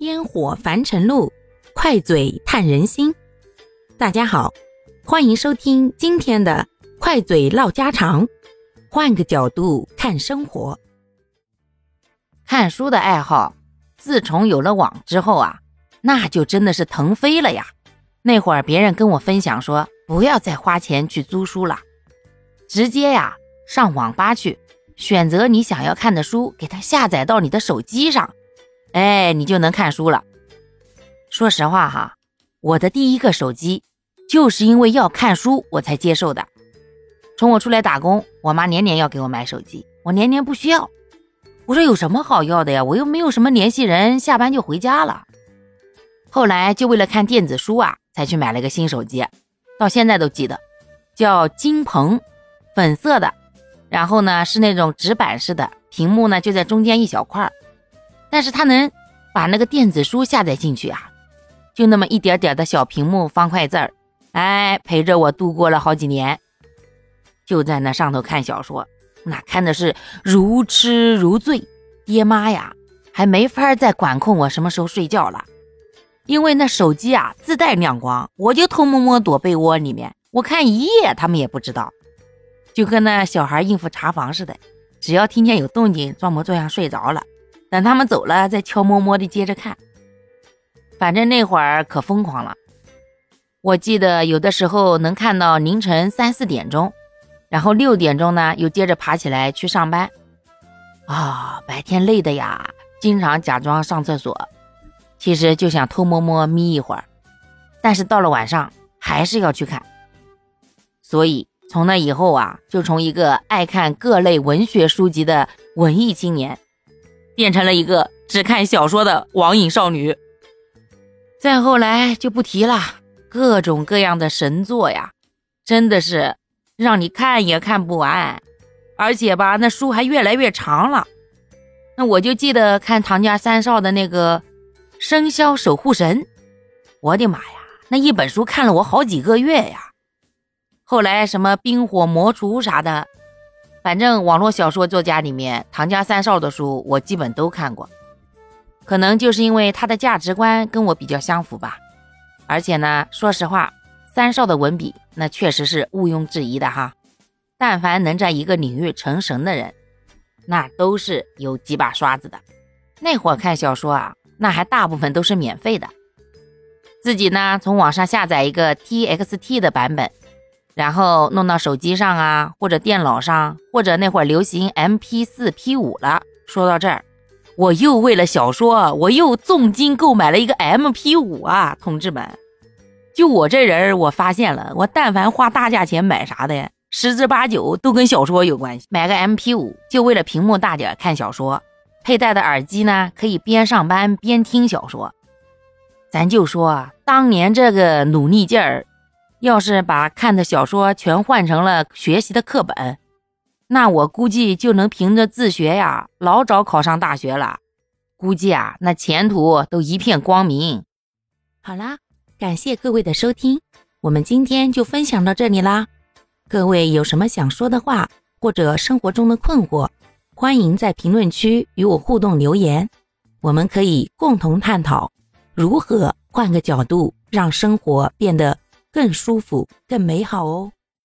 烟火凡尘路，快嘴探人心。大家好，欢迎收听今天的快嘴唠家常，换个角度看生活。看书的爱好，自从有了网之后啊，那就真的是腾飞了呀。那会儿别人跟我分享说，不要再花钱去租书了，直接呀上网吧去，选择你想要看的书，给它下载到你的手机上。哎，你就能看书了。说实话哈，我的第一个手机就是因为要看书我才接受的。从我出来打工，我妈年年要给我买手机，我年年不需要。我说有什么好要的呀？我又没有什么联系人，下班就回家了。后来就为了看电子书啊，才去买了个新手机，到现在都记得，叫金鹏，粉色的，然后呢是那种直板式的，屏幕呢就在中间一小块儿。但是它能把那个电子书下载进去啊，就那么一点点的小屏幕方块字儿，哎，陪着我度过了好几年。就在那上头看小说，那看的是如痴如醉。爹妈呀，还没法再管控我什么时候睡觉了，因为那手机啊自带亮光，我就偷摸摸躲被窝里面，我看一夜他们也不知道，就跟那小孩应付查房似的，只要听见有动静，装模作样睡着了。等他们走了，再悄摸摸的接着看。反正那会儿可疯狂了，我记得有的时候能看到凌晨三四点钟，然后六点钟呢又接着爬起来去上班。啊，白天累的呀，经常假装上厕所，其实就想偷摸摸眯一会儿，但是到了晚上还是要去看。所以从那以后啊，就从一个爱看各类文学书籍的文艺青年。变成了一个只看小说的网瘾少女。再后来就不提了，各种各样的神作呀，真的是让你看也看不完，而且吧，那书还越来越长了。那我就记得看唐家三少的那个《生肖守护神》，我的妈呀，那一本书看了我好几个月呀。后来什么《冰火魔厨》啥的。反正网络小说作家里面，唐家三少的书我基本都看过，可能就是因为他的价值观跟我比较相符吧。而且呢，说实话，三少的文笔那确实是毋庸置疑的哈。但凡能在一个领域成神的人，那都是有几把刷子的。那会儿看小说啊，那还大部分都是免费的，自己呢从网上下载一个 TXT 的版本。然后弄到手机上啊，或者电脑上，或者那会儿流行 MP4、P5 了。说到这儿，我又为了小说，我又重金购买了一个 MP5 啊，同志们！就我这人，我发现了，我但凡花大价钱买啥的，十之八九都跟小说有关系。买个 MP5 就为了屏幕大点看小说，佩戴的耳机呢可以边上班边听小说。咱就说啊当年这个努力劲儿。要是把看的小说全换成了学习的课本，那我估计就能凭着自学呀，老早考上大学了。估计啊，那前途都一片光明。好啦，感谢各位的收听，我们今天就分享到这里啦。各位有什么想说的话，或者生活中的困惑，欢迎在评论区与我互动留言，我们可以共同探讨如何换个角度让生活变得。更舒服，更美好哦。